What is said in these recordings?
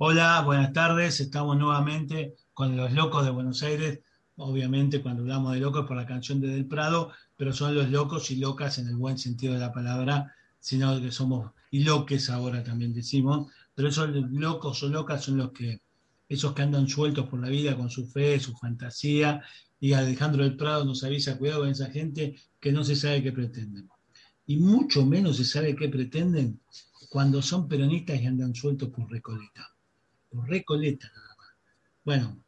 Hola, buenas tardes. Estamos nuevamente con los locos de Buenos Aires. Obviamente, cuando hablamos de locos por la canción de Del Prado, pero son los locos y locas en el buen sentido de la palabra, sino que somos y loques ahora también decimos, pero esos locos o locas son los que, esos que andan sueltos por la vida con su fe, su fantasía, y Alejandro del Prado nos avisa, cuidado con esa gente que no se sabe qué pretenden. Y mucho menos se sabe qué pretenden cuando son peronistas y andan sueltos por Recoleta. Recoleta nada más. Bueno,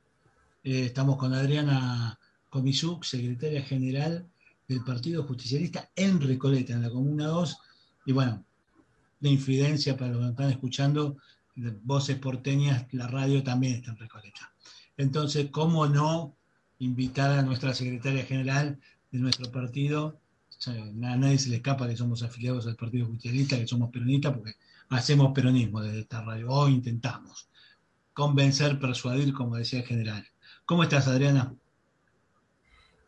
eh, estamos con Adriana Comisuk, secretaria general del Partido Justicialista en Recoleta, en la Comuna 2. Y bueno, de infidencia para los que están escuchando, voces porteñas, la radio también está en Recoleta. Entonces, ¿cómo no invitar a nuestra secretaria general de nuestro partido? a nadie se le escapa que somos afiliados al Partido Justicialista, que somos peronistas, porque hacemos peronismo desde esta radio, o intentamos convencer, persuadir, como decía el general. ¿Cómo estás, Adriana?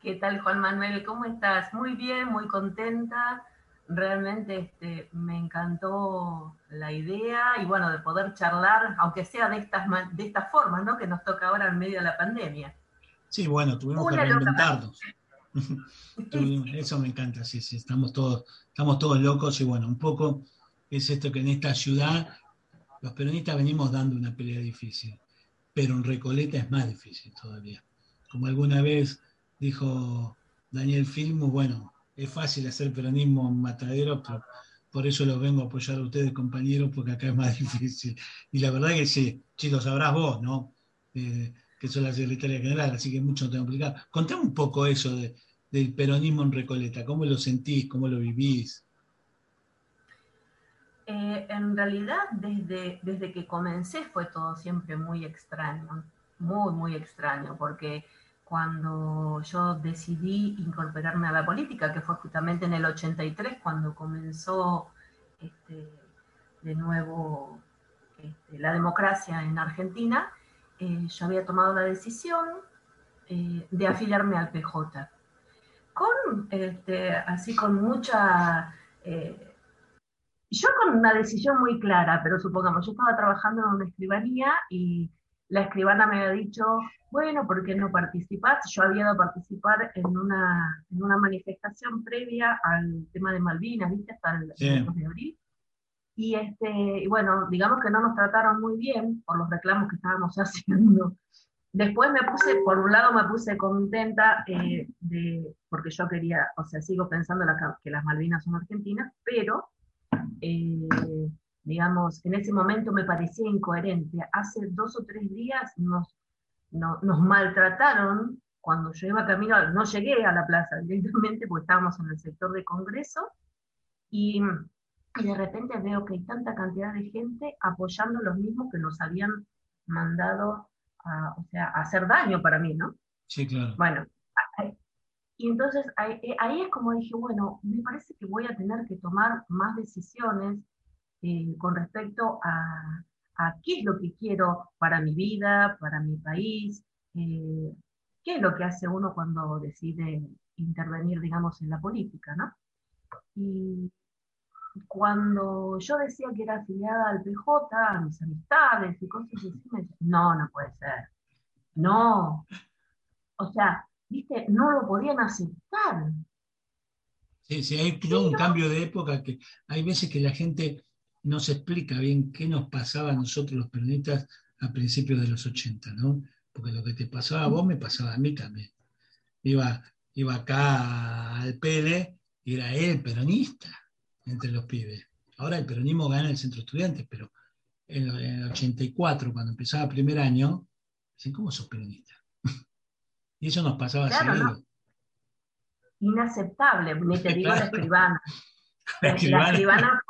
¿Qué tal, Juan Manuel? ¿Cómo estás? Muy bien, muy contenta realmente este, me encantó la idea y bueno, de poder charlar, aunque sea de estas, de estas formas, ¿no? Que nos toca ahora en medio de la pandemia. Sí, bueno, tuvimos que reinventarnos. Eso me encanta, sí, sí, estamos todos, estamos todos locos y bueno, un poco es esto que en esta ciudad los peronistas venimos dando una pelea difícil, pero en Recoleta es más difícil todavía. Como alguna vez dijo Daniel Filmo, bueno, es fácil hacer peronismo en Matadero, pero por eso los vengo a apoyar a ustedes, compañeros, porque acá es más difícil. Y la verdad que sí, sí, sabrás vos, ¿no? Eh, que sos la secretaria general, así que mucho no que explicar. Contame un poco eso del peronismo en Recoleta, ¿cómo lo sentís, cómo lo vivís? Eh, en realidad, desde, desde que comencé fue todo siempre muy extraño, muy, muy extraño, porque cuando yo decidí incorporarme a la política, que fue justamente en el 83, cuando comenzó este, de nuevo este, la democracia en Argentina, eh, yo había tomado la decisión eh, de afiliarme al PJ. Con, este, así con mucha... yo con una decisión muy clara, pero supongamos, yo estaba trabajando en una escribanía y la escribana me había dicho, bueno, ¿por qué no participas? Yo había ido a participar en una, en una manifestación previa al tema de Malvinas, ¿viste? Hasta el, de abril. Y, este, y bueno, digamos que no nos trataron muy bien por los reclamos que estábamos haciendo. Después me puse, por un lado me puse contenta eh, de, porque yo quería, o sea, sigo pensando que las Malvinas son argentinas, pero eh, digamos, en ese momento me parecía incoherente. Hace dos o tres días nos nos maltrataron cuando yo iba camino, no llegué a la plaza directamente porque estábamos en el sector de Congreso y, y, de repente veo que hay tanta cantidad de gente apoyando los mismos que nos habían mandado a, o sea, a hacer daño para mí, ¿no? Sí, claro. Bueno, y entonces ahí, ahí, es como dije, bueno, me parece que voy a tener que tomar más decisiones eh, con respecto a, a qué es lo que quiero para mi vida, para mi país, eh, qué es lo que hace uno cuando decide intervenir, digamos, en la política, ¿no? Y cuando yo decía que era afiliada al PJ, a mis amistades y cosas así, me decían, no, no puede ser, no. O sea, viste, no lo podían aceptar. Sí, sí, hay un cambio de época que hay veces que la gente no se explica bien qué nos pasaba a nosotros los peronistas a principios de los 80, ¿no? Porque lo que te pasaba a vos me pasaba a mí también. Iba, iba acá al Pele y era él peronista entre los pibes. Ahora el peronismo gana el centro estudiantes, pero en, el 84, cuando empezaba el primer año, dicen, ¿cómo sos peronista? Y eso nos pasaba claro, seguido. Inaceptable, ni te digo la escribana. La escribana, la escribana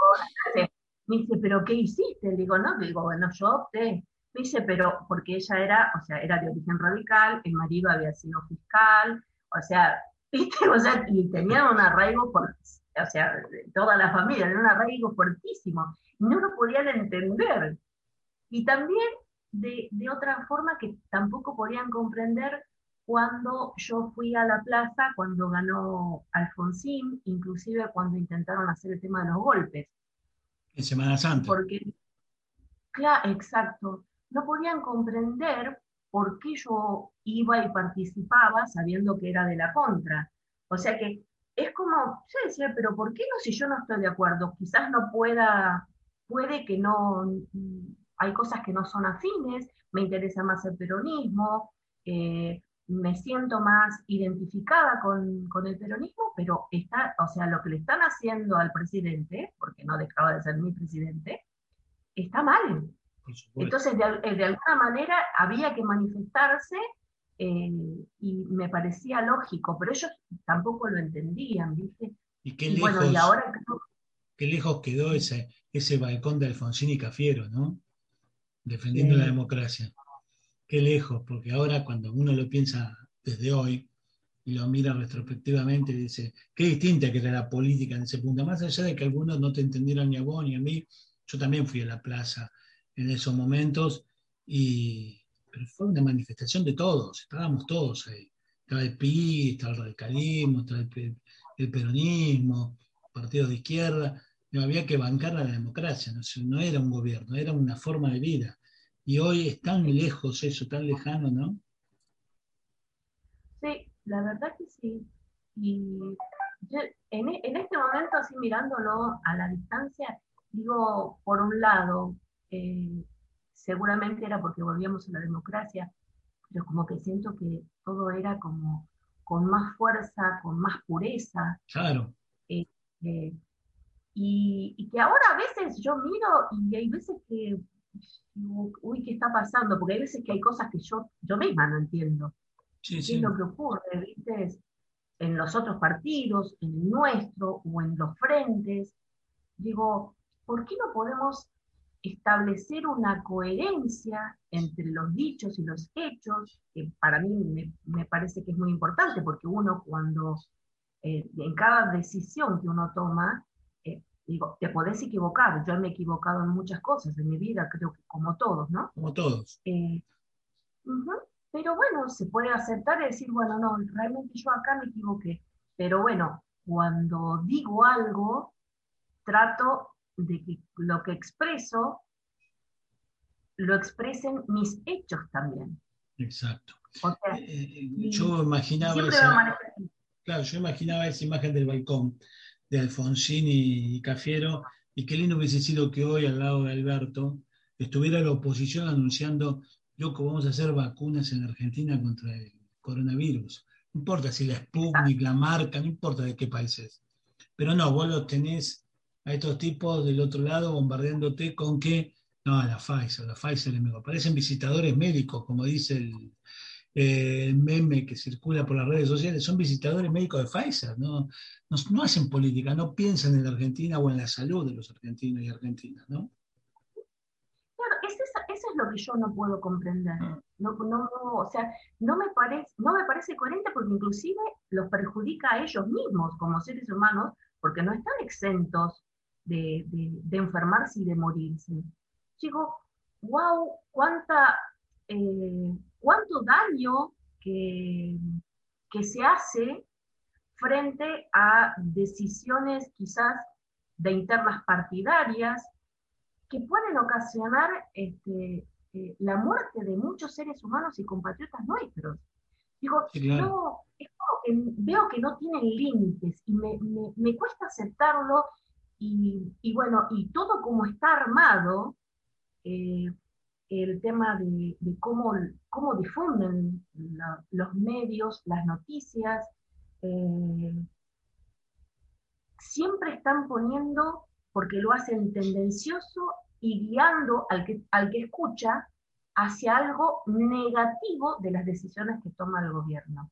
Me dice, ¿pero qué hiciste? Le digo, no, le digo, bueno, yo opté. Me dice, pero porque ella era, o sea, era de origen radical, el marido había sido fiscal, o sea, ¿viste? O sea, y tenían un arraigo, por, o sea, toda la familia, era un arraigo fuertísimo. Y no lo podían entender. Y también de, de otra forma que tampoco podían comprender cuando yo fui a la plaza, cuando ganó Alfonsín, inclusive cuando intentaron hacer el tema de los golpes. En Semana Santa. Porque, claro, exacto, no podían comprender por qué yo iba y participaba sabiendo que era de la contra. O sea que es como, yo decía, pero ¿por qué no si yo no estoy de acuerdo? Quizás no pueda, puede que no, hay cosas que no son afines, me interesa más el peronismo, eh, me siento más identificada con, con, el peronismo, pero está, o sea, lo que le están haciendo al presidente, porque no dejaba de ser mi presidente, está mal. Entonces, de, de, alguna manera había que manifestarse eh, y me parecía lógico, pero ellos tampoco lo entendían, ¿viste? Y qué lejos, bueno, y ahora, qué lejos quedó ese, ese balcón de Alfonsín y Cafiero, ¿no? Defendiendo la democracia qué lejos, porque ahora cuando uno lo piensa desde hoy y lo mira retrospectivamente, dice, qué distinta que era la política en ese punto, más allá de que algunos no te entendieron ni a vos ni a mí, yo también fui a la plaza en esos momentos, y, pero fue una manifestación de todos, estábamos todos ahí. El PI, estaba el radicalismo, estaba el, peronismo, partidos de izquierda, había que bancar a la democracia, no era un gobierno, era una forma de vida. Y hoy es tan lejos eso, tan lejano, ¿no? Sí, la verdad que sí. Y en, en, este momento, así mirándolo a la distancia, digo, por un lado, eh, seguramente era porque volvíamos a la democracia, pero como que siento que todo era como con más fuerza, con más pureza. Claro. Eh, eh, y, y, que ahora a veces yo miro y hay veces que uy, ¿qué está pasando? Porque hay veces que hay cosas que yo, yo misma no entiendo. ¿Qué es lo que ocurre? ¿viste? En los otros partidos, en el nuestro o en los frentes. Digo, ¿por qué no podemos establecer una coherencia entre los dichos y los hechos? Que para mí me, me parece que es muy importante, porque uno cuando eh, en cada decisión que uno toma, Digo, te podés equivocar, yo me he equivocado en muchas cosas en mi vida, creo que como todos, ¿no? Como todos. Eh, pero bueno, se puede aceptar y decir, bueno, no, realmente yo acá me equivoqué. Pero bueno, cuando digo algo, trato de que lo que expreso lo expresen mis hechos también. Exacto. Eh, eh, yo imaginaba esa, claro, yo imaginaba esa imagen del balcón de Alfonsín y, Cafiero, y qué lindo hubiese sido que hoy al lado de Alberto estuviera la oposición anunciando, loco, vamos a hacer vacunas en Argentina contra el coronavirus. No importa si la Sputnik, la marca, no importa de qué país es. Pero no, vos los tenés a estos tipos del otro lado bombardeándote con que, no, la Pfizer, la Pfizer es mejor. Parecen visitadores médicos, como dice el, el meme que circula por las redes sociales, son visitadores médicos de Pfizer, ¿no? No, hacen política, no piensan en la Argentina o en la salud de los argentinos y argentinas, ¿no? Claro, eso, es lo que yo no puedo comprender. Ah. No, no, o sea, no me, parece, no me parece coherente porque inclusive los perjudica a ellos mismos como seres humanos porque no están exentos de, de, enfermarse y de morirse. Digo, wow, cuánta eh, cuánto daño que, que se hace frente a decisiones quizás de internas partidarias que pueden ocasionar este, eh, la muerte de muchos seres humanos y compatriotas nuestros. Digo, yo veo que no tienen límites y me, me, cuesta aceptarlo y, y, bueno, y todo como está armado, eh, el tema de, cómo, cómo, difunden los medios, las noticias, eh, siempre están poniendo, porque lo hacen tendencioso y guiando al que, al que escucha hacia algo negativo de las decisiones que toma el gobierno,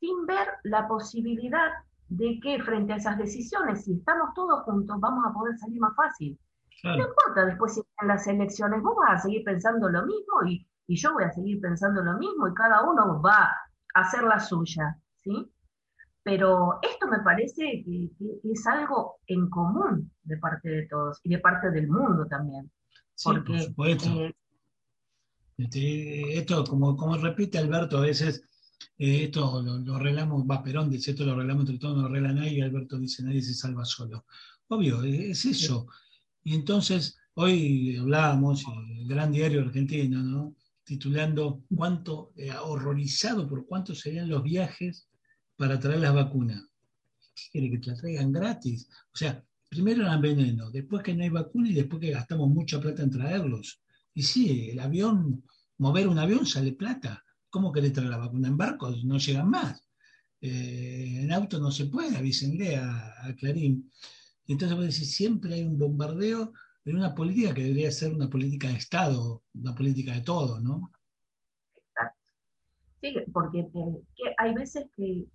sin ver la posibilidad de que frente a esas decisiones, si estamos todos juntos, vamos a poder salir más fácil. No importa después si en las elecciones vos vas a seguir pensando lo mismo y, yo voy a seguir pensando lo mismo y cada uno va a hacer la suya, ¿sí? Pero esto me parece que, es algo en común de parte de todos y de parte del mundo también. porque, eh, este, esto, como, como repite Alberto, a veces eh, esto lo, arreglamos, va Perón dice esto lo arreglamos entre todos, no lo arregla nadie, y Alberto dice nadie se salva solo. Obvio, es eso. Y entonces, hoy hablábamos, el gran diario argentino, ¿no? titulando cuánto, eh, horrorizado por cuánto serían los viajes para traer las vacunas. ¿Qué quiere que te la traigan gratis? O sea, primero eran veneno, después que no hay vacuna y después que gastamos mucha plata en traerlos. Y sí, el avión, mover un avión sale plata. ¿Cómo que le trae la vacuna? En barcos no llegan más. Eh, en auto no se puede, avísenle a Clarín. Y entonces vos decís, siempre hay un bombardeo en una política que debería ser una política de Estado, una política de todo, ¿no? Exacto. Sí, porque eh, hay veces que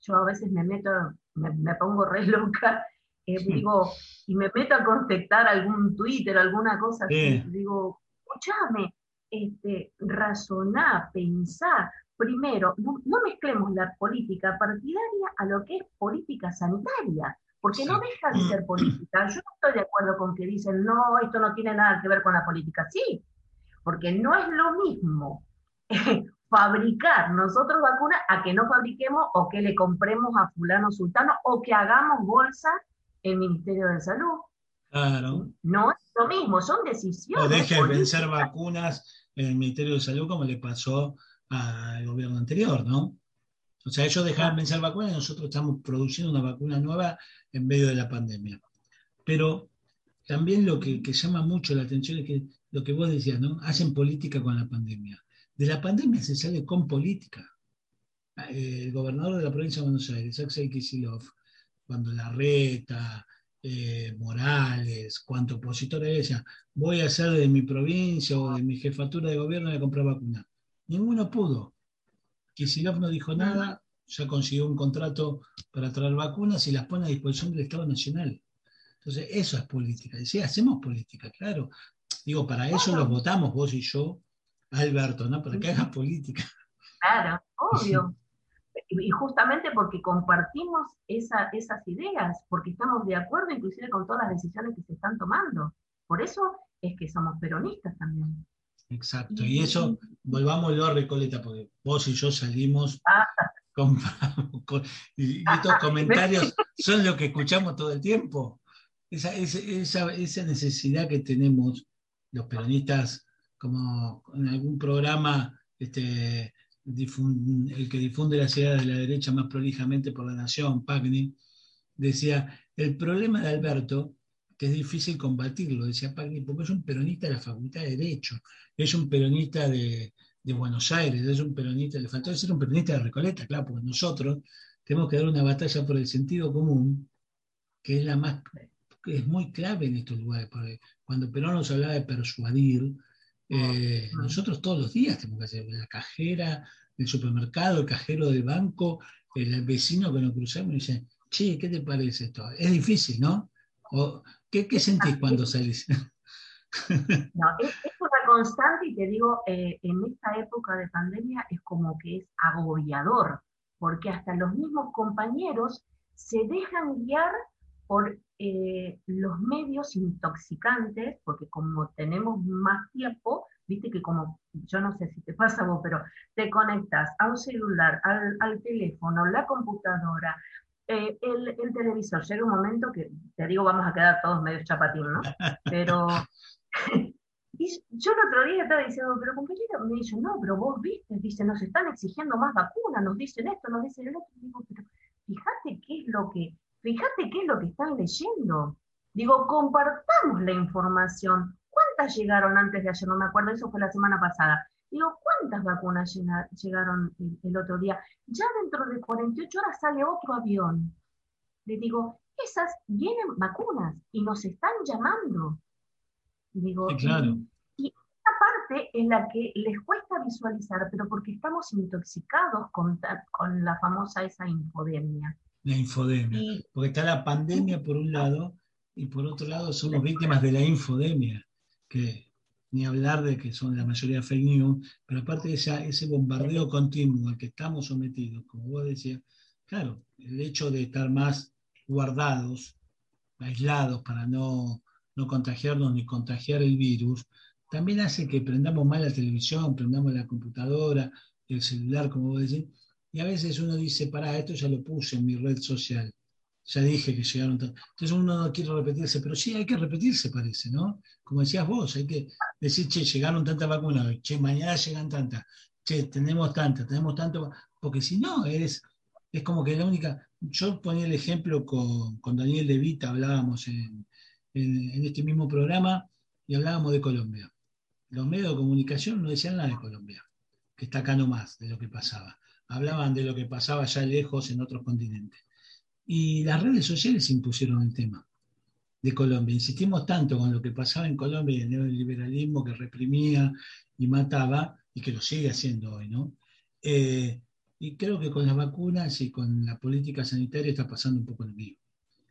yo, a veces me meto, me, pongo re loca, eh, digo, y me meto a contestar algún Twitter, alguna cosa así, digo, escúchame, este, razonar, pensar. Primero, no mezclemos la política partidaria a lo que es política sanitaria porque no deja de ser política. Yo no estoy de acuerdo con que dicen, no, esto no tiene nada que ver con la política. Sí, porque no es lo mismo fabricar nosotros vacunas a que no fabriquemos o que le compremos a fulano sultano o que hagamos bolsa el Ministerio de Salud. Claro. No es lo mismo, son decisiones. O deje de vencer vacunas en el Ministerio de Salud como le pasó al gobierno anterior, ¿no? O sea, ellos dejaron vencer vacunas y nosotros estamos produciendo una vacuna nueva en medio de la pandemia. Pero también lo que, llama mucho la atención es que lo que vos decías, ¿no? Hacen política con la pandemia. De la pandemia se sale con política. El gobernador de la provincia de Buenos Aires, Axel Kicillof, cuando la reta, eh, Morales, cuanto opositores decía, voy a hacer de mi provincia o de mi jefatura de gobierno de comprar vacunas. Ninguno pudo. Kicillof no dijo nada, ya consiguió un contrato para traer vacunas y las pone a disposición del Estado Nacional. Entonces, eso es política. Sí, hacemos política, claro. Digo, para eso los votamos vos y yo, Alberto, ¿no? Para que hagas política. Claro, obvio. Y justamente porque compartimos esas ideas, porque estamos de acuerdo inclusive con todas las decisiones que se están tomando. Por eso es que somos peronistas también. Exacto, y eso, volvámoslo a Recoleta, porque vos y yo salimos ah. y, estos comentarios son lo que escuchamos todo el tiempo. Esa, esa, necesidad que tenemos los peronistas, como en algún programa, este, el que difunde las ideas de la derecha más prolijamente por la nación, Pagni, decía, el problema de Alberto, que es difícil combatirlo, decía Pagni, porque es un peronista de la Facultad de Derecho, es un peronista de, de Buenos Aires, es un peronista, le faltó ser un peronista de Recoleta, claro, porque nosotros tenemos que dar una batalla por el sentido común, que es la más, que es muy clave en estos lugares, porque cuando Perón nos hablaba de persuadir, eh, nosotros todos los días tenemos que hacer la cajera del supermercado, el cajero del banco, el vecino que nos cruzamos y dice, che, ¿qué te parece esto? Es difícil, ¿no? O, ¿qué, ¿Qué sentís cuando salís? No, es, una constante y te digo, eh, en esta época de pandemia es como que es agobiador, porque hasta los mismos compañeros se dejan guiar por eh, los medios intoxicantes, porque como tenemos más tiempo, viste que como, yo no sé si te pasa vos, pero te conectas a un celular, al, teléfono, la computadora, eh, el, el, televisor, llega un momento que, te digo, vamos a quedar todos medio chapatín, ¿no? Pero y yo el otro día estaba diciendo, pero compañero, me dice, no, pero vos viste, dice, nos están exigiendo más vacunas, nos dicen esto, nos dicen el otro. Digo, pero fíjate qué es lo que, fíjate qué es lo que están leyendo. Digo, compartamos la información. ¿Cuántas llegaron antes de ayer? No me acuerdo, eso fue la semana pasada. Digo, ¿cuántas vacunas llegaron el, otro día? Ya dentro de 48 horas sale otro avión. Le digo, esas vienen vacunas y nos están llamando. Digo, claro. Y, esta parte es la que les cuesta visualizar, pero porque estamos intoxicados con, con la famosa esa infodemia. La infodemia. porque está la pandemia por un lado y por otro lado somos víctimas de la infodemia, que ni hablar de que son la mayoría fake news, pero aparte de ese bombardeo continuo al que estamos sometidos, como vos decías, claro, el hecho de estar más guardados, aislados para no, no contagiarnos ni contagiar el virus, también hace que prendamos mal la televisión, prendamos la computadora, el celular, como vos decís, y a veces uno dice, pará, esto ya lo puse en mi red social ya dije que llegaron. Entonces uno no quiere repetirse, pero sí hay que repetirse, parece, ¿no? Como decías vos, hay que decir, che, llegaron tantas vacunas, che, mañana llegan tantas, che, tenemos tantas, tenemos tanto, porque si no, es, es como que la única. Yo ponía el ejemplo con, con Daniel De Vita, hablábamos en, en, este mismo programa y hablábamos de Colombia. Los medios de comunicación no decían nada de Colombia, que está acá nomás de lo que pasaba. Hablaban de lo que pasaba allá lejos en otros continentes. Y las redes sociales impusieron el tema de Colombia. Insistimos tanto con lo que pasaba en Colombia y el neoliberalismo que reprimía y mataba, y que lo sigue haciendo hoy, ¿no? Eh, y creo que con las vacunas y con la política sanitaria está pasando un poco lo mismo.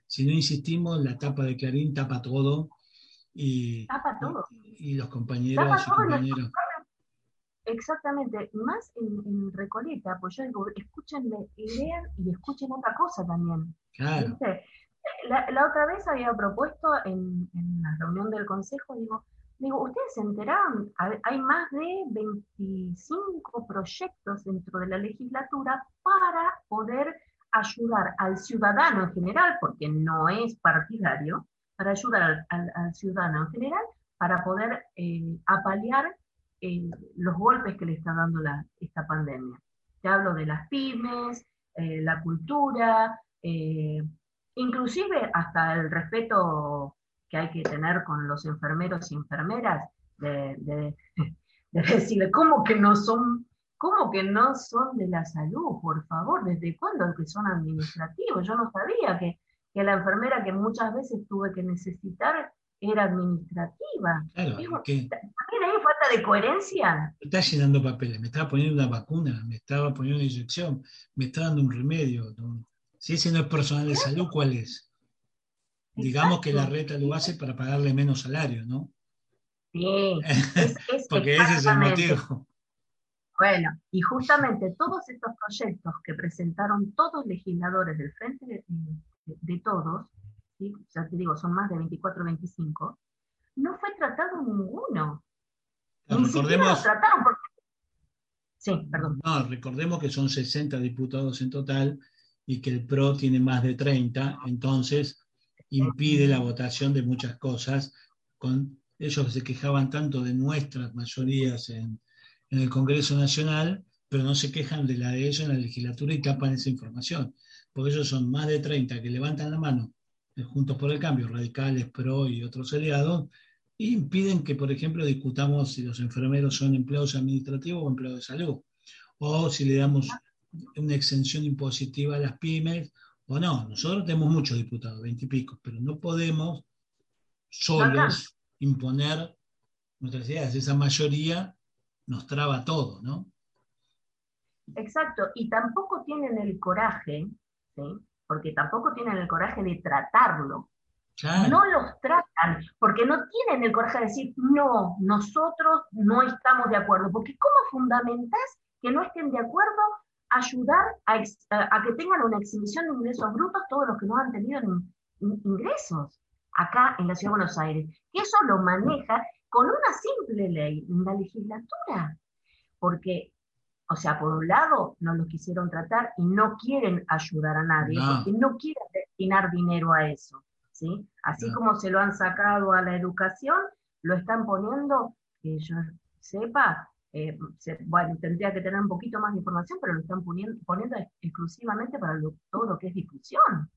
Si no insistimos, la tapa de Clarín tapa todo. Y, tapa todo. Y, los compañeros y compañeros. Exactamente, más en, Recoleta, pues yo digo, escúchenme, lean y escuchen otra cosa también. Claro. La, otra vez había propuesto en, la reunión del consejo, digo, digo, ustedes se enteraron, hay más de 25 proyectos dentro de la legislatura para poder ayudar al ciudadano en general, porque no es partidario, para ayudar al, ciudadano en general, para poder eh, apalear eh, los golpes que le está dando la, esta pandemia. Te hablo de las pymes, eh, la cultura, eh, inclusive hasta el respeto que hay que tener con los enfermeros y enfermeras, de, de, decirle, ¿cómo que no son ¿Cómo que no son de la salud? Por favor, ¿desde cuándo que son administrativos? Yo no sabía que, que, la enfermera que muchas veces tuve que necesitar era administrativa. Claro, ¿También hay falta de coherencia? Me está llenando papeles, me estaba poniendo una vacuna, me estaba poniendo una inyección, me está dando un remedio. Si ese no es personal de salud, ¿cuál es? Digamos que la reta lo hace para pagarle menos salario, ¿no? Sí, porque ese es el motivo. Bueno, y justamente todos estos proyectos que presentaron todos los legisladores del Frente de Todos, ya te digo, son más de 24 o 25, no fue tratado ninguno. recordemos, Sí, perdón. No, recordemos que son 60 diputados en total y que el PRO tiene más de 30, entonces impide la votación de muchas cosas. Con, ellos se quejaban tanto de nuestras mayorías en, en el Congreso Nacional, pero no se quejan de la de ellos en la legislatura y tapan esa información. Porque ellos son más de 30 que levantan la mano Juntos por el Cambio, Radicales, PRO y otros aliados, impiden que, por ejemplo, discutamos si los enfermeros son empleados administrativos o empleados de salud, o si le damos una exención impositiva a las pymes, o no. Nosotros tenemos muchos diputados, veintipico, pero no podemos solos imponer nuestras ideas. Esa mayoría nos traba todo, ¿no? Exacto, y tampoco tienen el coraje, ¿sí? Porque tampoco tienen el coraje de tratarlo. No los tratan, porque no tienen el coraje de decir, no, nosotros no estamos de acuerdo, porque ¿cómo fundamentas que no estén de acuerdo ayudar a, que tengan una exhibición de ingresos brutos todos los que no han tenido ingresos acá en la Ciudad de Buenos Aires? Que eso lo maneja con una simple ley, en la legislatura. Porque o sea, por un lado, no los quisieron tratar y no quieren ayudar a nadie, porque no quieren destinar dinero a eso. ¿sí? Así como se lo han sacado a la educación, lo están poniendo, que yo sepa, eh, bueno, tendría que tener un poquito más de información, pero lo están poniendo, poniendo exclusivamente para todo lo que es difusión.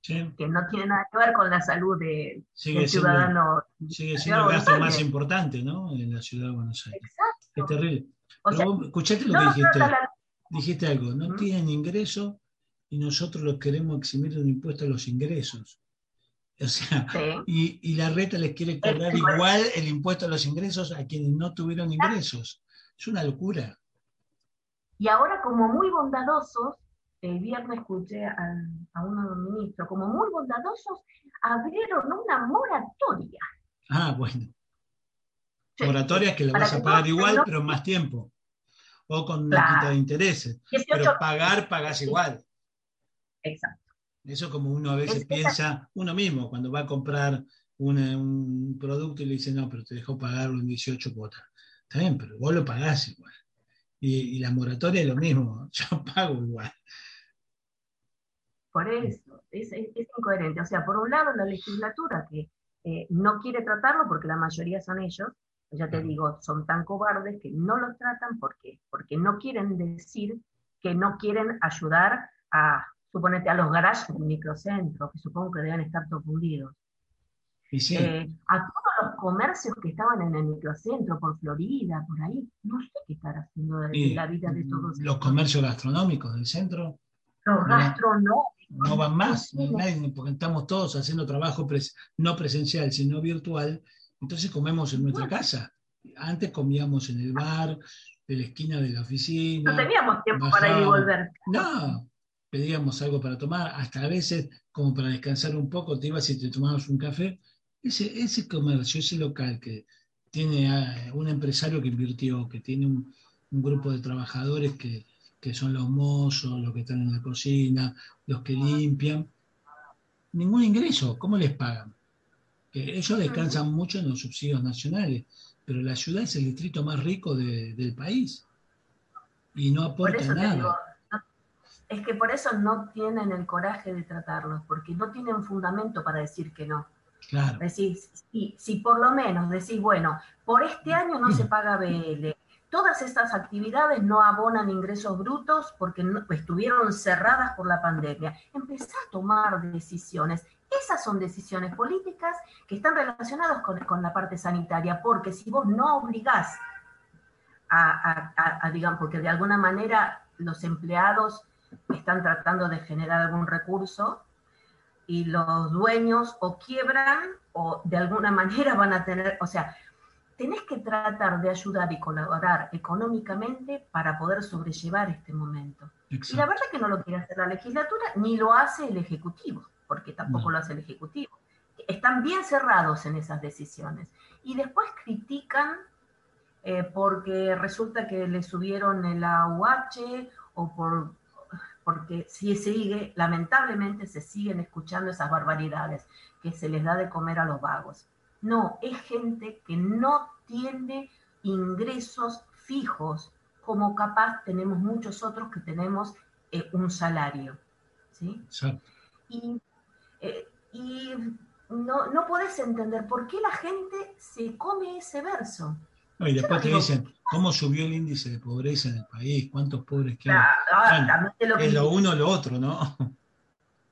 Que no tiene nada que ver con la salud de, del ciudadano. Sigue siendo el gasto más importante, ¿no? En la ciudad de Buenos Aires. Exacto. Es terrible escuchaste lo que dijiste. Dijiste algo, no tienen ingreso y nosotros los queremos eximir un impuesto a los ingresos. O sea, y, la reta les quiere cobrar igual el impuesto a los ingresos a quienes no tuvieron ingresos. Es una locura. Y ahora, como muy bondadosos, el viernes escuché a, a unos ministros como muy bondadosos, abrieron una moratoria. Ah, bueno. Moratoria es que la vas a pagar igual, pero más tiempo. O con una quita de intereses. pero pagar, pagas igual. Exacto. Eso como uno a veces piensa, uno mismo, cuando va a comprar un producto y le dice, no, pero te dejo pagarlo en 18 cuotas. Está bien, pero vos lo pagás igual. Y, la moratoria es lo mismo, yo pago igual. Por eso, es, incoherente. O sea, por un lado, la legislatura que eh, no quiere tratarlo porque la mayoría son ellos, ya te digo, son tan cobardes que no los tratan porque, porque no quieren decir que no quieren ayudar a, suponete, a los garajes del microcentro, que supongo que deben estar todos fundidos. Eh, a todos los comercios que estaban en el microcentro, por Florida, por ahí, no sé qué estar haciendo de, la vida de todos. Los comercios gastronómicos del centro. Los gastronómicos. No van más, porque estamos todos haciendo trabajo no presencial, sino virtual, entonces comemos en nuestra casa. Antes comíamos en el bar, de la esquina de la oficina. No teníamos tiempo para ir y volver. No, pedíamos algo para tomar, hasta a veces como para descansar un poco, te ibas y te tomabas un café. Ese, ese comercio, ese local que tiene un empresario que invirtió, que tiene un, grupo de trabajadores que, que, son los mozos, los que están en la cocina, los que limpian, ningún ingreso, ¿cómo les pagan? Ellos descansan mucho en los subsidios nacionales, pero la ciudad es el distrito más rico del país y no aporta nada es que por eso no tienen el coraje de tratarlos, porque no tienen fundamento para decir que no. Claro. Decís, si, por lo menos decís, bueno, por este año no se paga BL, todas estas actividades no abonan ingresos brutos porque estuvieron cerradas por la pandemia. Empezá a tomar decisiones. Esas son decisiones políticas que están relacionadas con, la parte sanitaria, porque si vos no obligás a, a, digamos, porque de alguna manera los empleados están tratando de generar algún recurso y los dueños o quiebran o de alguna manera van a tener, o sea, tenés que tratar de ayudar y colaborar económicamente para poder sobrellevar este momento. Y la verdad es que no lo quiere hacer la legislatura, ni lo hace el Ejecutivo, porque tampoco lo hace el Ejecutivo. Están bien cerrados en esas decisiones. Y después critican eh, porque resulta que le subieron el AUH o por porque si sigue, lamentablemente se siguen escuchando esas barbaridades que se les da de comer a los vagos. No, es gente que no tiene ingresos fijos, como capaz tenemos muchos otros que tenemos eh, un salario. ¿sí? Y, eh, y no, no podés entender por qué la gente se come ese verso y después te dicen, ¿cómo subió el índice de pobreza en el país? ¿Cuántos pobres quedan? es lo uno o lo otro, ¿no?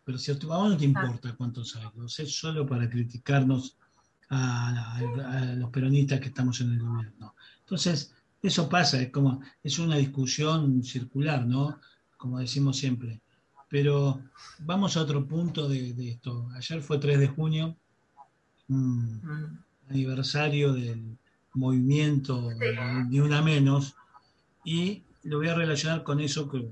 Pero si a, vos no te importa cuántos hay, lo sé solo para criticarnos a, los peronistas que estamos en el gobierno. Entonces, eso pasa, es como, es una discusión circular, ¿no? Como decimos siempre. Pero vamos a otro punto de, esto. Ayer fue 3 de junio, un mm. aniversario del movimiento ni una menos, y lo voy a relacionar con eso que,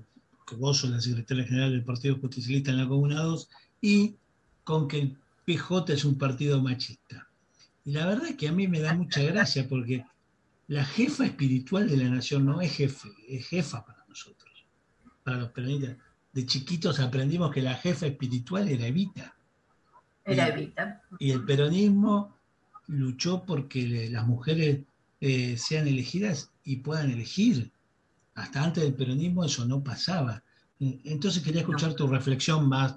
vos sos la secretaria general del Partido Justicialista en la Comuna 2, y con que el PJ es un partido machista. Y la verdad es que a mí me da mucha gracia porque la jefa espiritual de la nación no es jefe, es jefa para nosotros, para los peronistas. De chiquitos aprendimos que la jefa espiritual era Evita. Era Evita. Y el peronismo luchó porque las mujeres eh, sean elegidas y puedan elegir. Hasta antes del peronismo eso no pasaba. Entonces quería escuchar tu reflexión más,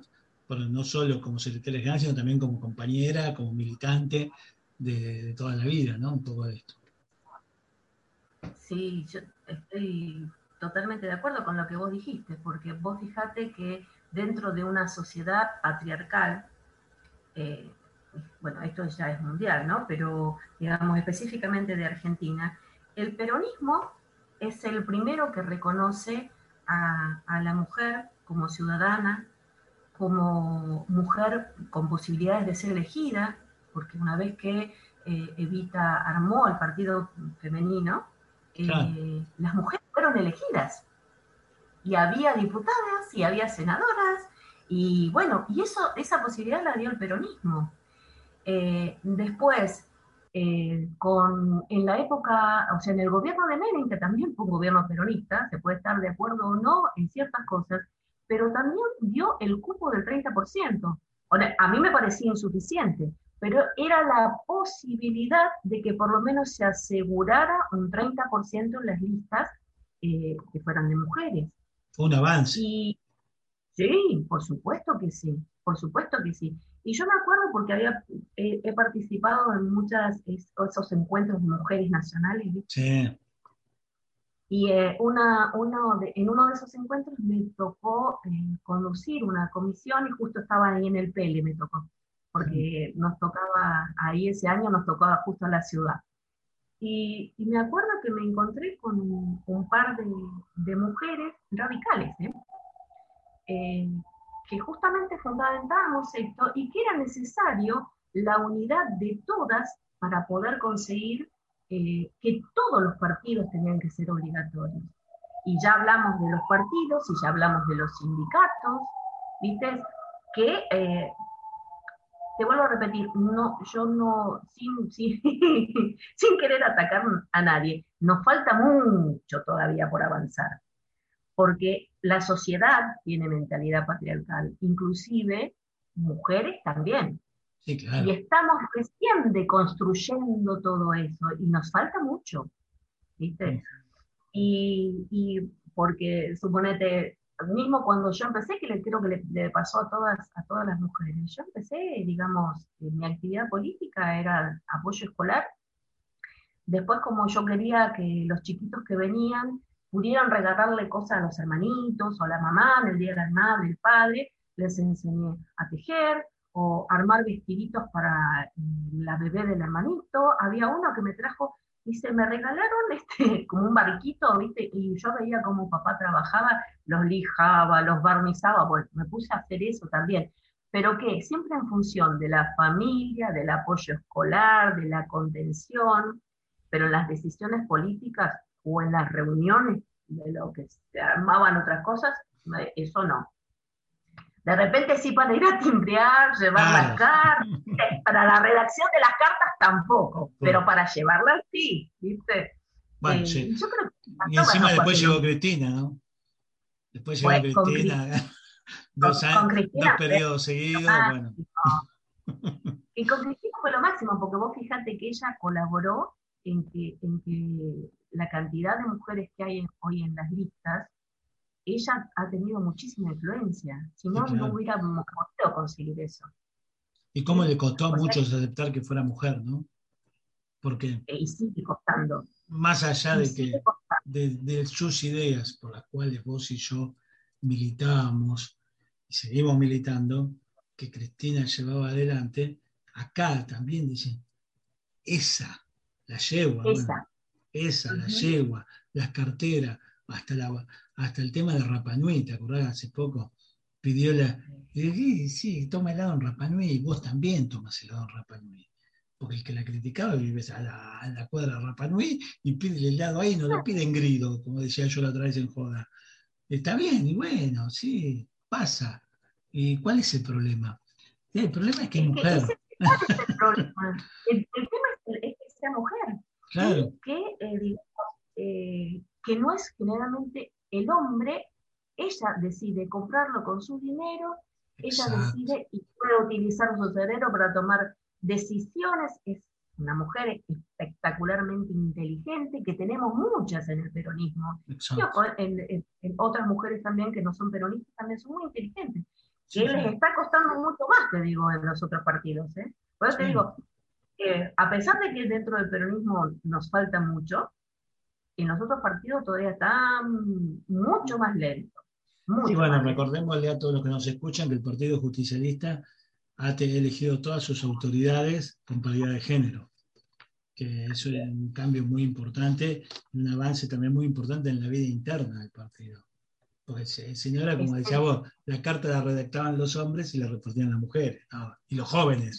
no solo como secretaria general, sino también como compañera, como militante de, toda la vida, ¿no? Un poco de esto. Sí, yo estoy totalmente de acuerdo con lo que vos dijiste, porque vos fijate que dentro de una sociedad patriarcal, eh, bueno, esto ya es mundial, ¿no? Pero digamos específicamente de Argentina, el peronismo es el primero que reconoce a, la mujer como ciudadana, como mujer con posibilidades de ser elegida, porque una vez que eh, Evita armó el partido femenino, eh, las mujeres fueron elegidas. y había diputadas y había senadoras, y bueno, y eso, esa posibilidad la dio el peronismo. Eh, después, eh, con, en la época, o sea, en el gobierno de Menem, que también fue un gobierno peronista, se puede estar de acuerdo o no en ciertas cosas, pero también dio el cupo del 30%. A mí me parecía insuficiente, pero era la posibilidad de que por lo menos se asegurara un 30% en las listas eh, que fueran de mujeres. Fue un avance. Y, sí, por supuesto que sí, por supuesto que sí. Y yo me acuerdo porque había, he participado en muchos esos encuentros de mujeres nacionales. Sí. Y eh, una, uno de, en uno de esos encuentros me tocó eh, conducir una comisión y justo estaba ahí en el PL, me tocó, porque nos tocaba, ahí ese año nos tocaba justo a la ciudad. Y, me acuerdo que me encontré con un, par de, mujeres radicales, ¿eh? eh que justamente fundamentábamos esto y que era necesario la unidad de todas para poder conseguir eh, que todos los partidos tenían que ser obligatorios. Y ya hablamos de los partidos y ya hablamos de los sindicatos, ¿viste? Que, te vuelvo a repetir, no, yo no, sin, sin, sin querer atacar a nadie, nos falta mucho todavía por avanzar porque la sociedad tiene mentalidad patriarcal, inclusive mujeres también. Y estamos recién deconstruyendo todo eso y nos falta mucho, ¿viste? Y, porque, suponete, mismo cuando yo empecé, que le, creo que le, pasó a todas, a todas las mujeres, yo empecé, digamos, mi actividad política era apoyo escolar. Después, como yo quería que los chiquitos que venían pudieran regalarle cosas a los hermanitos o a la mamá en el día de la madre, el padre, les enseñé a tejer o armar vestiditos para mm, la bebé del hermanito. Había uno que me trajo, dice, me regalaron este, como un barquito, ¿viste? Y yo veía cómo papá trabajaba, los lijaba, los barnizaba, pues me puse a hacer eso también. Pero que siempre en función de la familia, del apoyo escolar, de la contención, pero en las decisiones políticas o en las reuniones de lo que se armaban otras cosas, eso no. De repente sí para ir a timbrear, llevar las cartas, para la redacción de las cartas tampoco, pero para llevarlas sí, ¿viste? Bueno, eh, sí. Yo creo que y encima después llegó Cristina, ¿no? Después llegó Cristina, dos, años, dos periodos seguidos, bueno. Y con Cristina fue lo máximo, porque vos fíjate que ella colaboró en que, en que la cantidad de mujeres que hay hoy en las listas, ella ha tenido muchísima influencia. Si no, no hubiéramos podido conseguir eso. Y cómo le costó a muchos aceptar que fuera mujer, ¿no? Porque. Y sigue costando. Más allá de que de, sus ideas por las cuales vos y yo militábamos y seguimos militando, que Cristina llevaba adelante, acá también dicen, esa, la yegua, esa esa, la yegua, las carteras, hasta, la, hasta el tema de Rapanui, ¿te acordás? Hace poco pidió la... Sí, sí, toma helado en Rapanui, y vos también tomas helado en Rapanui. Porque el que la criticaba vive a la, a la cuadra Rapanui y pide el helado ahí, no lo pide en grido, como decía yo la otra vez en joda. Está bien, y bueno, sí, pasa. ¿Y cuál es el problema? El problema es que es mujer. el, problema? el tema es que sea mujer. Que, eh, eh, que no es generalmente el hombre, ella decide comprarlo con su dinero, ella decide y puede utilizar su cerebro para tomar decisiones, es una mujer espectacularmente inteligente, que tenemos muchas en el peronismo. en, otras mujeres también que no son peronistas también son muy inteligentes. que les está costando mucho más, te digo, en los otros partidos. ¿eh? Por eso te digo, a pesar de que dentro del peronismo nos falta mucho, en los otros partidos todavía están mucho más lentos. sí, bueno, recordémosle a todos los que nos escuchan que el Partido Justicialista ha elegido todas sus autoridades con paridad de género, que eso es un cambio muy importante, un avance también muy importante en la vida interna del partido. Porque, señora, como decía vos, la carta la redactaban los hombres y la repartían las mujeres, y los jóvenes.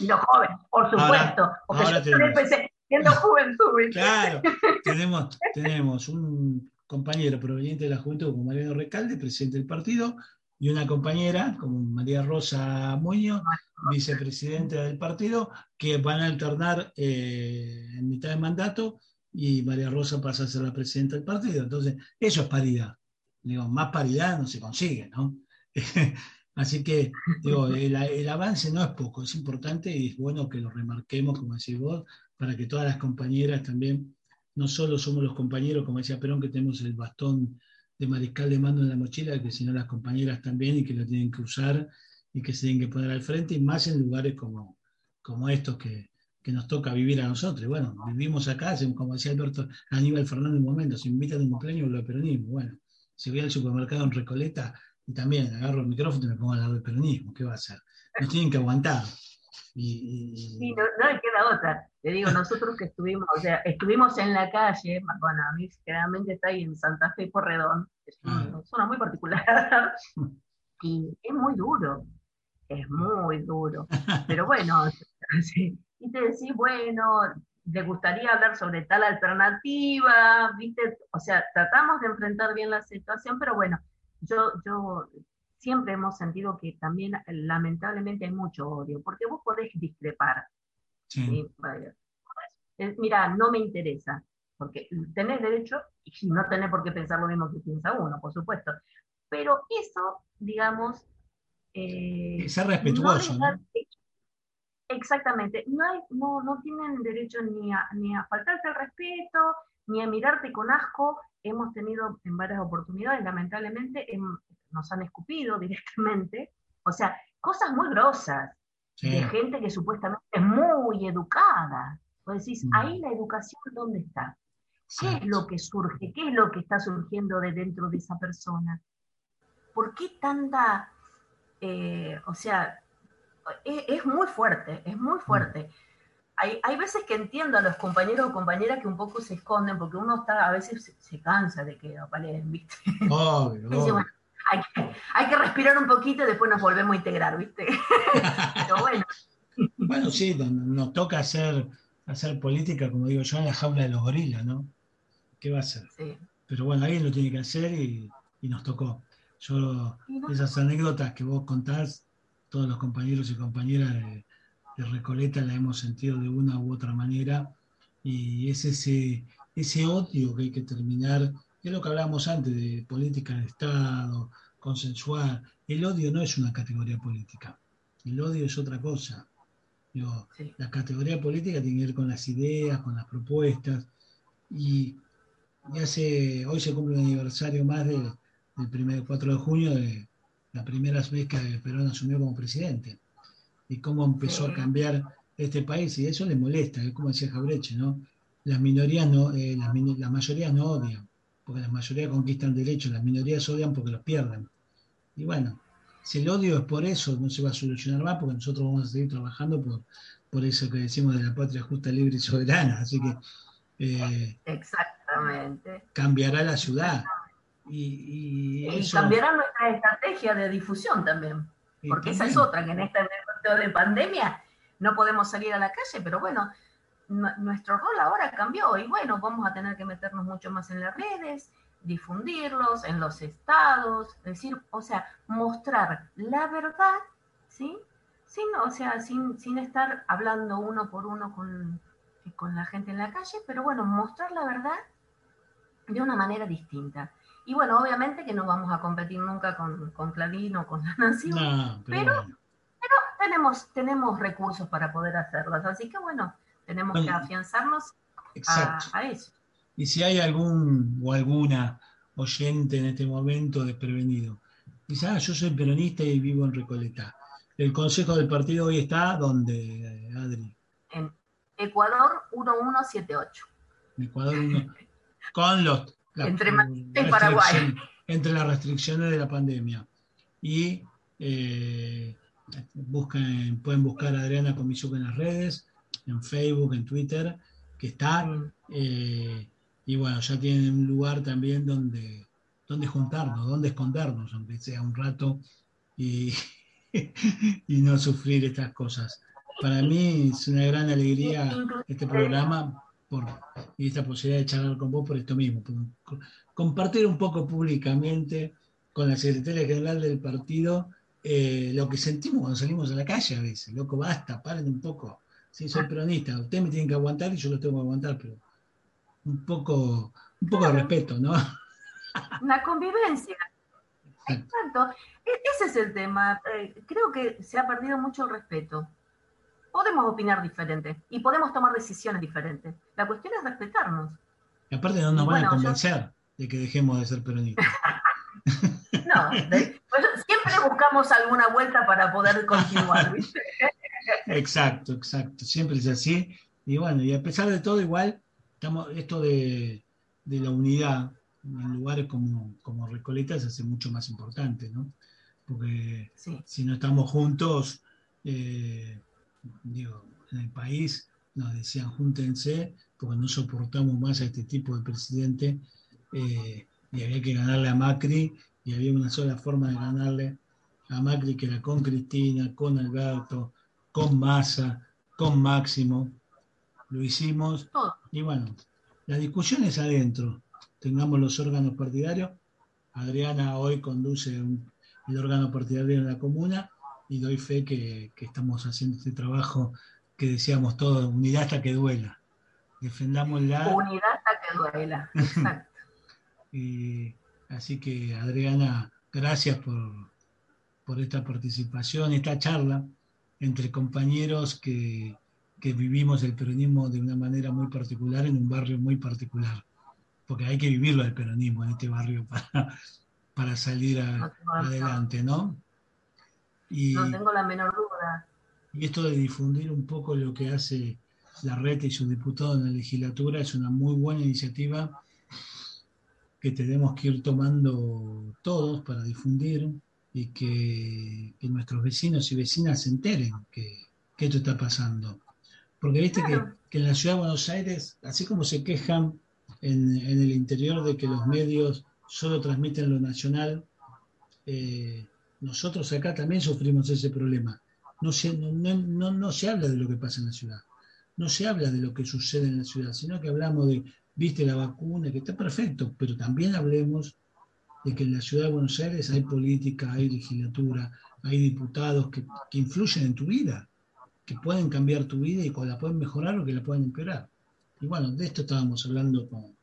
Y los jóvenes, por supuesto, porque yo empecé siendo juventud. Claro, tenemos, tenemos un compañero proveniente de la juventud como Mariano Recalde, presidente del partido, y una compañera como María Rosa Muñoz, vicepresidenta del partido, que van a alternar eh, en mitad de mandato y María Rosa pasa a ser la presidenta del partido. Entonces, eso es paridad. Digo, más paridad no se consigue, ¿no? Así que, digo, el, avance no es poco, es importante y es bueno que lo remarquemos, como decís vos, para que todas las compañeras también, no solo somos los compañeros, como decía Perón, que tenemos el bastón de mariscal de mando en la mochila, que sino las compañeras también y que lo tienen que usar y que se tienen que poner al frente, y más en lugares como, como estos que, que nos toca vivir a nosotros. Bueno, vivimos acá, como decía Alberto Aníbal Fernández en un momento, se invita a un cumpleaños lo peronismo. Bueno, si voy al supermercado en Recoleta y también agarro el micrófono y me pongo al lado del peronismo, ¿qué va a hacer? Nos tienen que aguantar. Y, Sí, no, no le queda otra. Te digo, nosotros que estuvimos, o sea, estuvimos en la calle, bueno, a mí generalmente está ahí en Santa Fe Porredón, es una ah. zona muy particular, y es muy duro, es muy duro. Pero bueno, sí, y te decís, bueno, ¿le gustaría hablar sobre tal alternativa? ¿Viste? O sea, tratamos de enfrentar bien la situación, pero bueno, yo, yo siempre hemos sentido que también lamentablemente hay mucho odio, porque vos podés discrepar. Sí. Eh, mira, no me interesa, porque tenés derecho y no tenés por qué pensar lo mismo que piensa uno, por supuesto. Pero eso, digamos... Eh, ser respetuoso, ¿no? Exactamente, no, hay, no, no tienen derecho ni a, ni a faltarte el respeto, ni a mirarte con asco. Hemos tenido en varias oportunidades, lamentablemente, nos han escupido directamente. O sea, cosas muy grosas de gente que supuestamente es muy educada. Vos decís, mm. ahí la educación, ¿dónde está? ¿Qué es lo que surge? ¿Qué es lo que está surgiendo de dentro de esa persona? ¿Por qué tanta, eh, o sea, es, muy fuerte, es muy mm. fuerte. Hay, hay, veces que entiendo a los compañeros o compañeras que un poco se esconden, porque uno está, a veces se, cansa de que aparezcan, ¿viste? hay, que, hay, que, respirar un poquito y después nos volvemos a integrar, ¿viste? Pero bueno. Bueno, sí, nos toca hacer, hacer política, como digo yo, en la jaula de los gorilas, ¿no? ¿Qué va a hacer? Sí. Pero bueno, alguien lo tiene que hacer y, y nos tocó. Yo, esas anécdotas que vos contás, todos los compañeros y compañeras de, Recoleta la hemos sentido de una u otra manera y es ese, ese odio que hay que terminar, es lo que hablábamos antes de política de Estado, consensuar. El odio no es una categoría política, el odio es otra cosa. La categoría política tiene que ver con las ideas, con las propuestas y, hace, hoy se cumple un aniversario más del primer 4 de junio de, la primera vez que Perón asumió como presidente, y cómo empezó a cambiar este país, y eso le molesta, es como decía Jabreche, ¿no? Las minorías no, eh, las, mayorías no odian, porque las mayorías conquistan derechos, las minorías odian porque los pierden. Y bueno, si el odio es por eso, no se va a solucionar más, porque nosotros vamos a seguir trabajando por, por eso que decimos de la patria justa, libre y soberana. Así que eh, Exactamente. cambiará la ciudad. Y, cambiará nuestra estrategia de difusión también, porque esa es otra, que en este de pandemia no podemos salir a la calle, pero bueno, nuestro rol ahora cambió y bueno, vamos a tener que meternos mucho más en las redes, difundirlos en los estados, decir, o sea, mostrar la verdad, ¿sí? Sin, o sea, sin, sin estar hablando uno por uno con, con la gente en la calle, pero bueno, mostrar la verdad de una manera distinta. Y bueno, obviamente que no vamos a competir nunca con, con Clarín o con La Nación, pero, pero, tenemos, tenemos recursos para poder hacerlas. Así que bueno, tenemos que afianzarnos a, eso. Y si hay algún o alguna oyente en este momento desprevenido, dice, ah, yo soy peronista y vivo en Recoleta. El consejo del partido hoy está, ¿dónde, Adri? En Ecuador 1178. Ecuador 1. Con los entre Paraguay. Entre las restricciones de la pandemia. Y eh, pueden buscar a Adriana Comizuca en las redes, en Facebook, en Twitter, que está. Mm. Eh, y bueno, ya tienen un lugar también donde, donde juntarnos, donde escondernos, aunque sea un rato, y, y no sufrir estas cosas. Para mí es una gran alegría este programa y esta posibilidad de charlar con vos por esto mismo, compartir un poco públicamente con la secretaria general del partido eh, lo que sentimos cuando salimos a la calle a veces. Loco, basta, paren un poco. Sí, soy peronista, ustedes me tienen que aguantar y yo los tengo que aguantar, pero un poco, un poco de respeto, ¿no? Una convivencia. Exacto. E-, ese es el tema. Eh, creo que se ha perdido mucho el respeto. Podemos opinar diferente y podemos tomar decisiones diferentes. La cuestión es respetarnos. Y aparte no nos van a convencer de que dejemos de ser peronistas. no, siempre buscamos alguna vuelta para poder continuar, ¿viste? Exacto, exacto. Siempre es así. Y bueno, y a pesar de todo, igual, estamos, esto de, la unidad en lugares como, como Recoleta se hace mucho más importante, ¿no? Porque si no estamos juntos, eh, digo, en el país nos decían júntense porque no soportamos más a este tipo de presidente eh, y había que ganarle a Macri y había una sola forma de ganarle a Macri que era con Cristina, con Alberto, con Massa, con Máximo. Lo hicimos. Y bueno, la discusión es adentro. Tengamos los órganos partidarios. Adriana hoy conduce el órgano partidario en la comuna y doy fe que, estamos haciendo este trabajo que decíamos todos, unidad hasta que duela. Defendámosla. Unidad hasta que duela, exacto. así que Adriana, gracias por, por esta participación, esta charla entre compañeros que, vivimos el peronismo de una manera muy particular en un barrio muy particular, porque hay que vivirlo el peronismo en este barrio para, para salir adelante, ¿no? Y, no tengo la menor duda. Y esto de difundir un poco lo que hace la red y sus diputados en la legislatura es una muy buena iniciativa que tenemos que ir tomando todos para difundir y que, nuestros vecinos y vecinas se enteren que, esto está pasando. Porque viste que, en la ciudad de Buenos Aires, así como se quejan en, el interior de que los medios solo transmiten lo nacional, eh, nosotros acá también sufrimos ese problema. No se, no, no se habla de lo que pasa en la ciudad, no se habla de lo que sucede en la ciudad, sino que hablamos de, viste la vacuna, que está perfecto, pero también hablemos de que en la ciudad de Buenos Aires hay política, hay legislatura, hay diputados que, influyen en tu vida, que pueden cambiar tu vida y que la pueden mejorar o que la pueden empeorar. Y bueno, de esto estábamos hablando con,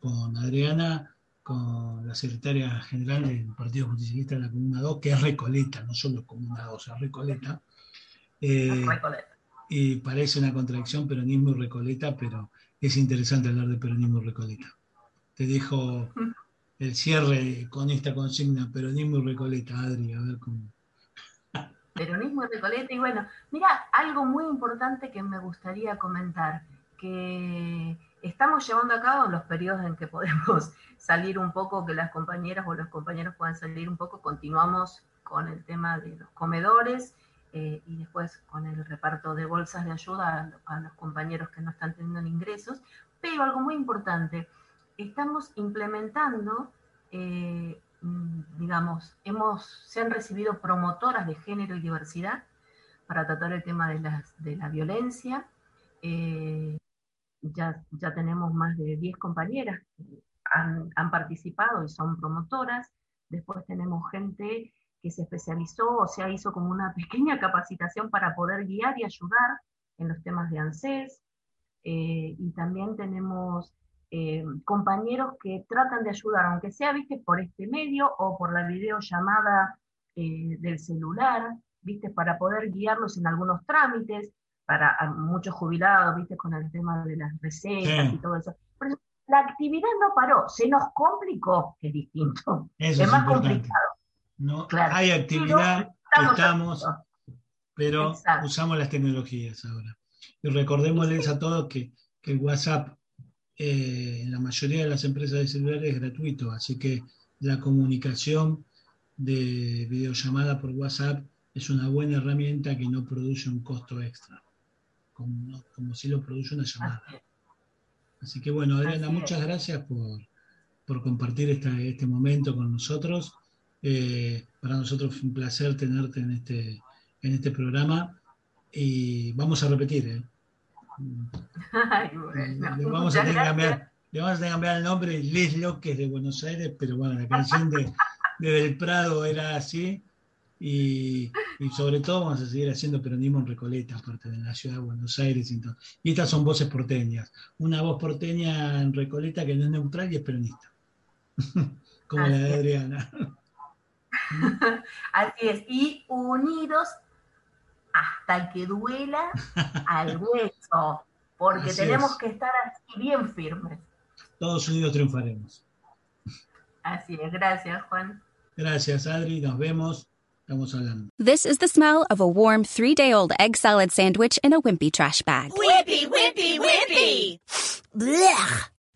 con Adriana, con la secretaria general del Partido Justicialista de la Comuna 2, que es Recoleta, no solo Comuna 2, es Recoleta. Eh, Recoleta. Y parece una contradicción peronismo y Recoleta, pero es interesante hablar de peronismo y Recoleta. Te dejo el cierre con esta consigna, peronismo y Recoleta, Adri, a ver cómo. Peronismo y Recoleta, y bueno, mira, algo muy importante que me gustaría comentar, que estamos llevando a cabo en los periodos en que podemos salir un poco, que las compañeras o los compañeros puedan salir un poco, continuamos con el tema de los comedores eh, y después con el reparto de bolsas de ayuda a, los compañeros que no están teniendo ingresos, pero algo muy importante, estamos implementando, eh, mm, digamos, hemos, se han recibido promotoras de género y diversidad para tratar el tema de, la violencia. Eh, ya, ya tenemos más de 10 compañeras que han, participado y son promotoras. Después tenemos gente que se especializó, o sea, hizo como una pequeña capacitación para poder guiar y ayudar en los temas de ANSES. Eh, y también tenemos eh, compañeros que tratan de ayudar, aunque sea, viste, por este medio o por la videollamada eh, del celular, viste, para poder guiarlos en algunos trámites, para muchos jubilados, viste, con el tema de las recetas y todo eso. Pero la actividad no paró, se nos complicó, es distinto, es, más complicado. No, Hay actividad, estamos, pero usamos las tecnologías ahora. Y recordémosles a todos que, que el WhatsApp eh, en la mayoría de las empresas de celulares es gratuito, así que la comunicación de videollamada por WhatsApp es una buena herramienta que no produce un costo extra, como, si lo produce una llamada. Así que bueno, Adriana, muchas gracias por, compartir este momento con nosotros. Eh, para nosotros fue un placer tenerte en este, en este programa y vamos a repetir, ¿eh? Ay, bueno. Le vamos, a tener que cambiar, le vamos a tener que cambiar el nombre, Les Loques de Buenos Aires, pero bueno, la canción de, de Del Prado era así. Y, y sobre todo vamos a seguir haciendo peronismo en Recoleta, aparte de la ciudad de Buenos Aires. Y, todo. y estas son voces porteñas. Una voz porteña en Recoleta que no es neutral y es peronista. Como la de. Adriana. Así es. Y unidos hasta que duela al hueso. Porque Así tenemos es. que estar así bien firmes. Todos unidos triunfaremos. Así es. Gracias, Juan. Gracias, Adri. Nos vemos. Estamos hablando. This is the smell of a warm three day old egg salad sandwich in a wimpy trash bag. Wimpy, wimpy, wimpy. Blech.